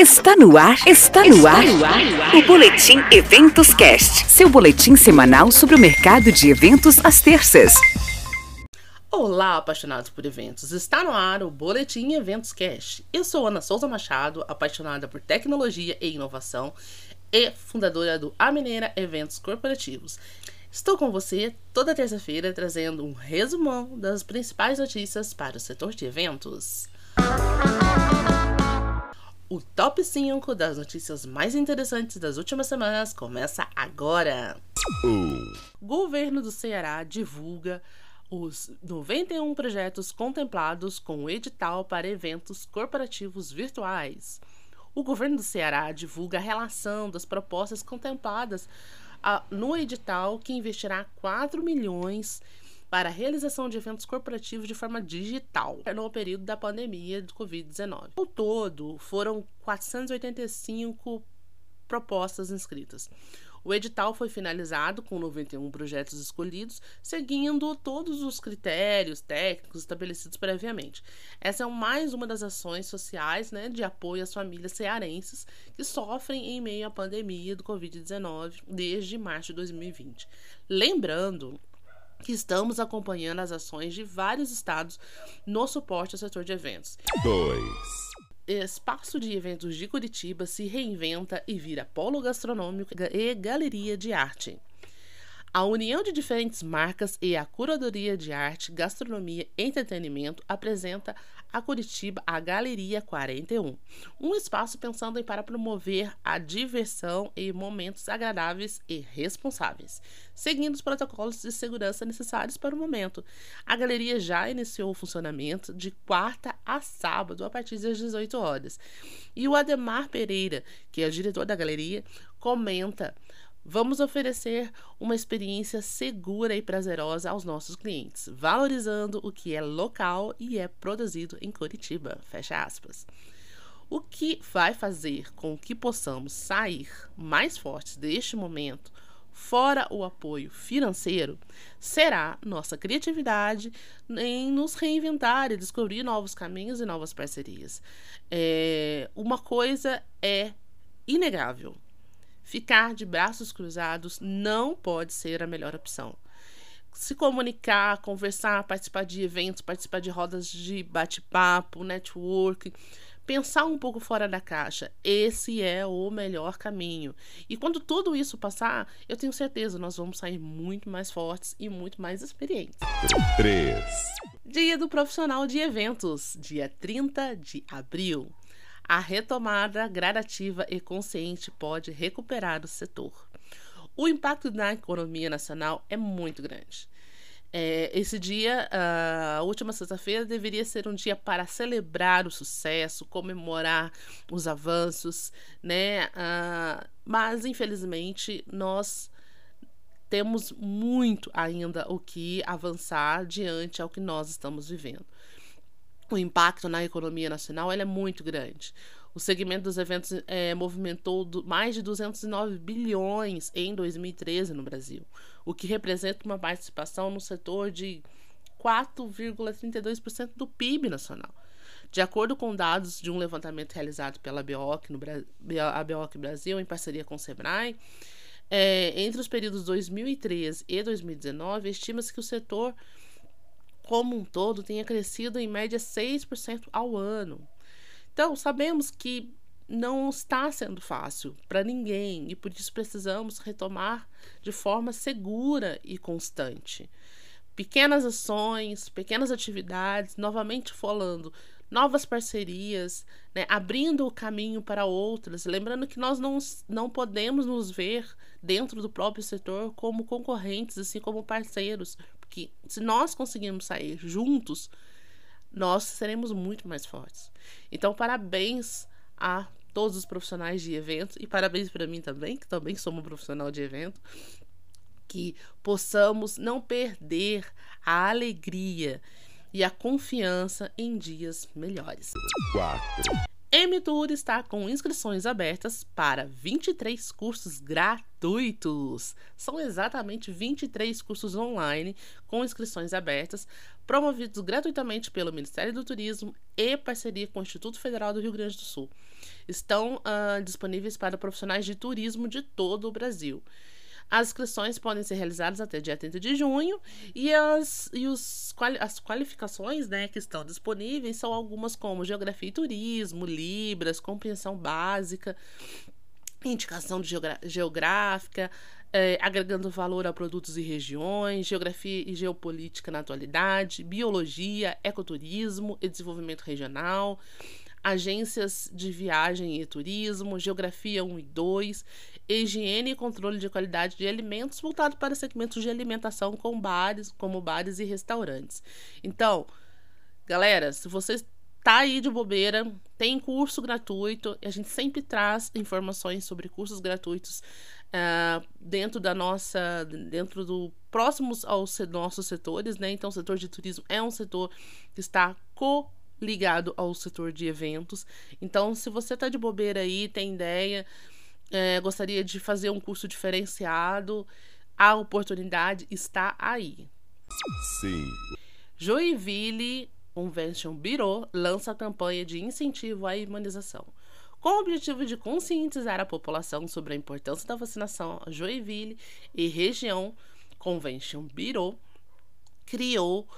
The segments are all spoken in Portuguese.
Está no ar, está no ar, o Boletim Eventos Cast, seu boletim semanal sobre o mercado de eventos às terças. Olá, apaixonados por eventos. Está no ar o Boletim Eventos Cast. Eu sou Ana Souza Machado, apaixonada por tecnologia e inovação e fundadora do A Mineira Eventos Corporativos. Estou com você toda terça-feira trazendo um resumão das principais notícias para o setor de eventos. O top 5 das notícias mais interessantes das últimas semanas começa agora. O governo do Ceará divulga os 91 projetos contemplados com o edital para eventos corporativos virtuais. O governo do Ceará divulga a relação das propostas contempladas no edital que investirá 4 milhões para a realização de eventos corporativos de forma digital no período da pandemia do Covid-19. Ao todo, foram 485 propostas inscritas. O edital foi finalizado com 91 projetos escolhidos, seguindo todos os critérios técnicos estabelecidos previamente. Essa é mais uma das ações sociais né, de apoio às famílias cearenses que sofrem em meio à pandemia do Covid-19 desde março de 2020. Lembrando estamos acompanhando as ações de vários estados no suporte ao setor de eventos. 2. Espaço de Eventos de Curitiba se reinventa e vira polo gastronômico e galeria de arte. A união de diferentes marcas e a curadoria de arte, gastronomia e entretenimento apresenta a Curitiba a Galeria 41, um espaço pensando em para promover a diversão e momentos agradáveis e responsáveis, seguindo os protocolos de segurança necessários para o momento. A galeria já iniciou o funcionamento de quarta a sábado a partir das 18 horas. E o Ademar Pereira, que é o diretor da galeria, comenta Vamos oferecer uma experiência segura e prazerosa aos nossos clientes, valorizando o que é local e é produzido em Curitiba. Fecha aspas. O que vai fazer com que possamos sair mais fortes deste momento, fora o apoio financeiro, será nossa criatividade em nos reinventar e descobrir novos caminhos e novas parcerias. É, uma coisa é inegável Ficar de braços cruzados não pode ser a melhor opção. Se comunicar, conversar, participar de eventos, participar de rodas de bate-papo, network, pensar um pouco fora da caixa. Esse é o melhor caminho. E quando tudo isso passar, eu tenho certeza nós vamos sair muito mais fortes e muito mais experientes. 3. Dia do Profissional de Eventos, dia 30 de abril. A retomada gradativa e consciente pode recuperar o setor. O impacto na economia nacional é muito grande. É, esse dia, a última sexta-feira, deveria ser um dia para celebrar o sucesso, comemorar os avanços, né? Uh, mas, infelizmente, nós temos muito ainda o que avançar diante ao que nós estamos vivendo o impacto na economia nacional é muito grande. O segmento dos eventos é, movimentou do, mais de 209 bilhões em 2013 no Brasil, o que representa uma participação no setor de 4,32% do PIB nacional. De acordo com dados de um levantamento realizado pela BEOC, no a BEOC Brasil, em parceria com o SEBRAE, é, entre os períodos 2013 e 2019, estima-se que o setor como um todo tenha crescido em média 6% ao ano. Então, sabemos que não está sendo fácil para ninguém e por isso precisamos retomar de forma segura e constante. Pequenas ações, pequenas atividades, novamente falando, novas parcerias, né, abrindo o caminho para outras. Lembrando que nós não, não podemos nos ver dentro do próprio setor como concorrentes, assim como parceiros, que se nós conseguirmos sair juntos, nós seremos muito mais fortes. Então, parabéns a todos os profissionais de evento e parabéns para mim também, que também sou uma profissional de evento, que possamos não perder a alegria e a confiança em dias melhores. 4. MTUR está com inscrições abertas para 23 cursos gratuitos. São exatamente 23 cursos online com inscrições abertas, promovidos gratuitamente pelo Ministério do Turismo e parceria com o Instituto Federal do Rio Grande do Sul. estão uh, disponíveis para profissionais de turismo de todo o Brasil. As inscrições podem ser realizadas até dia 30 de junho e as, e os, as qualificações né, que estão disponíveis são algumas como Geografia e Turismo, Libras, Compreensão Básica, Indicação Geográfica, é, agregando valor a produtos e regiões, geografia e geopolítica na atualidade, biologia, ecoturismo e desenvolvimento regional, agências de viagem e turismo, geografia 1 e 2, higiene e controle de qualidade de alimentos voltado para segmentos de alimentação com bares, como bares e restaurantes. Então, galera, se você tá aí de bobeira, tem curso gratuito, a gente sempre traz informações sobre cursos gratuitos uh, dentro da nossa, dentro do próximos aos nossos setores, né? Então, o setor de turismo é um setor que está co ligado ao setor de eventos. Então, se você tá de bobeira aí, tem ideia, é, gostaria de fazer um curso diferenciado, a oportunidade está aí. Sim. Joinville Convention Bureau lança a campanha de incentivo à imunização. Com o objetivo de conscientizar a população sobre a importância da vacinação, a Joinville e região Convention Bureau criou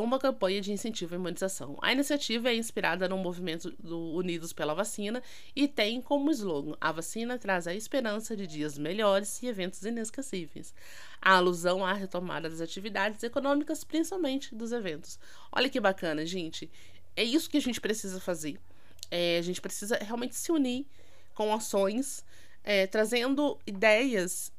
uma campanha de incentivo à imunização. A iniciativa é inspirada no movimento do Unidos pela Vacina e tem como slogan: A vacina traz a esperança de dias melhores e eventos inesquecíveis. A alusão à retomada das atividades econômicas, principalmente dos eventos. Olha que bacana, gente. É isso que a gente precisa fazer. É, a gente precisa realmente se unir com ações, é, trazendo ideias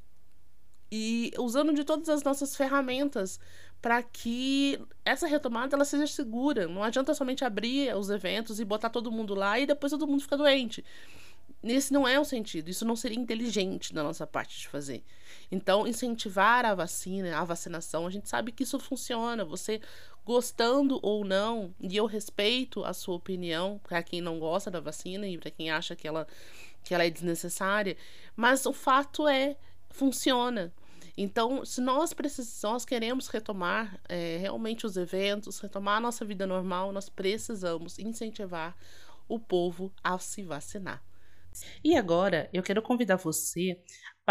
e usando de todas as nossas ferramentas para que essa retomada ela seja segura. Não adianta somente abrir os eventos e botar todo mundo lá e depois todo mundo fica doente. Esse não é o sentido, isso não seria inteligente da nossa parte de fazer. Então, incentivar a vacina, a vacinação, a gente sabe que isso funciona. Você gostando ou não, e eu respeito a sua opinião para quem não gosta da vacina e para quem acha que ela, que ela é desnecessária, mas o fato é, funciona. Então, se nós nós queremos retomar é, realmente os eventos, retomar a nossa vida normal, nós precisamos incentivar o povo a se vacinar. E agora eu quero convidar você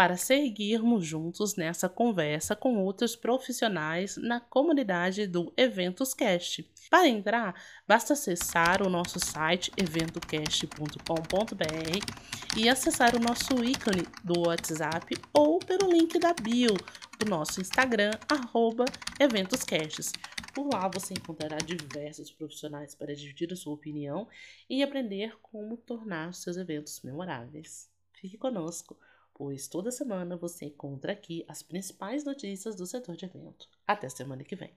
para seguirmos juntos nessa conversa com outros profissionais na comunidade do EventosCast. Para entrar, basta acessar o nosso site eventocast.com.br e acessar o nosso ícone do WhatsApp ou pelo link da bio do nosso Instagram, arroba EventosCasts. Por lá você encontrará diversos profissionais para dividir a sua opinião e aprender como tornar seus eventos memoráveis. Fique conosco, pois toda semana você encontra aqui as principais notícias do setor de evento. Até semana que vem.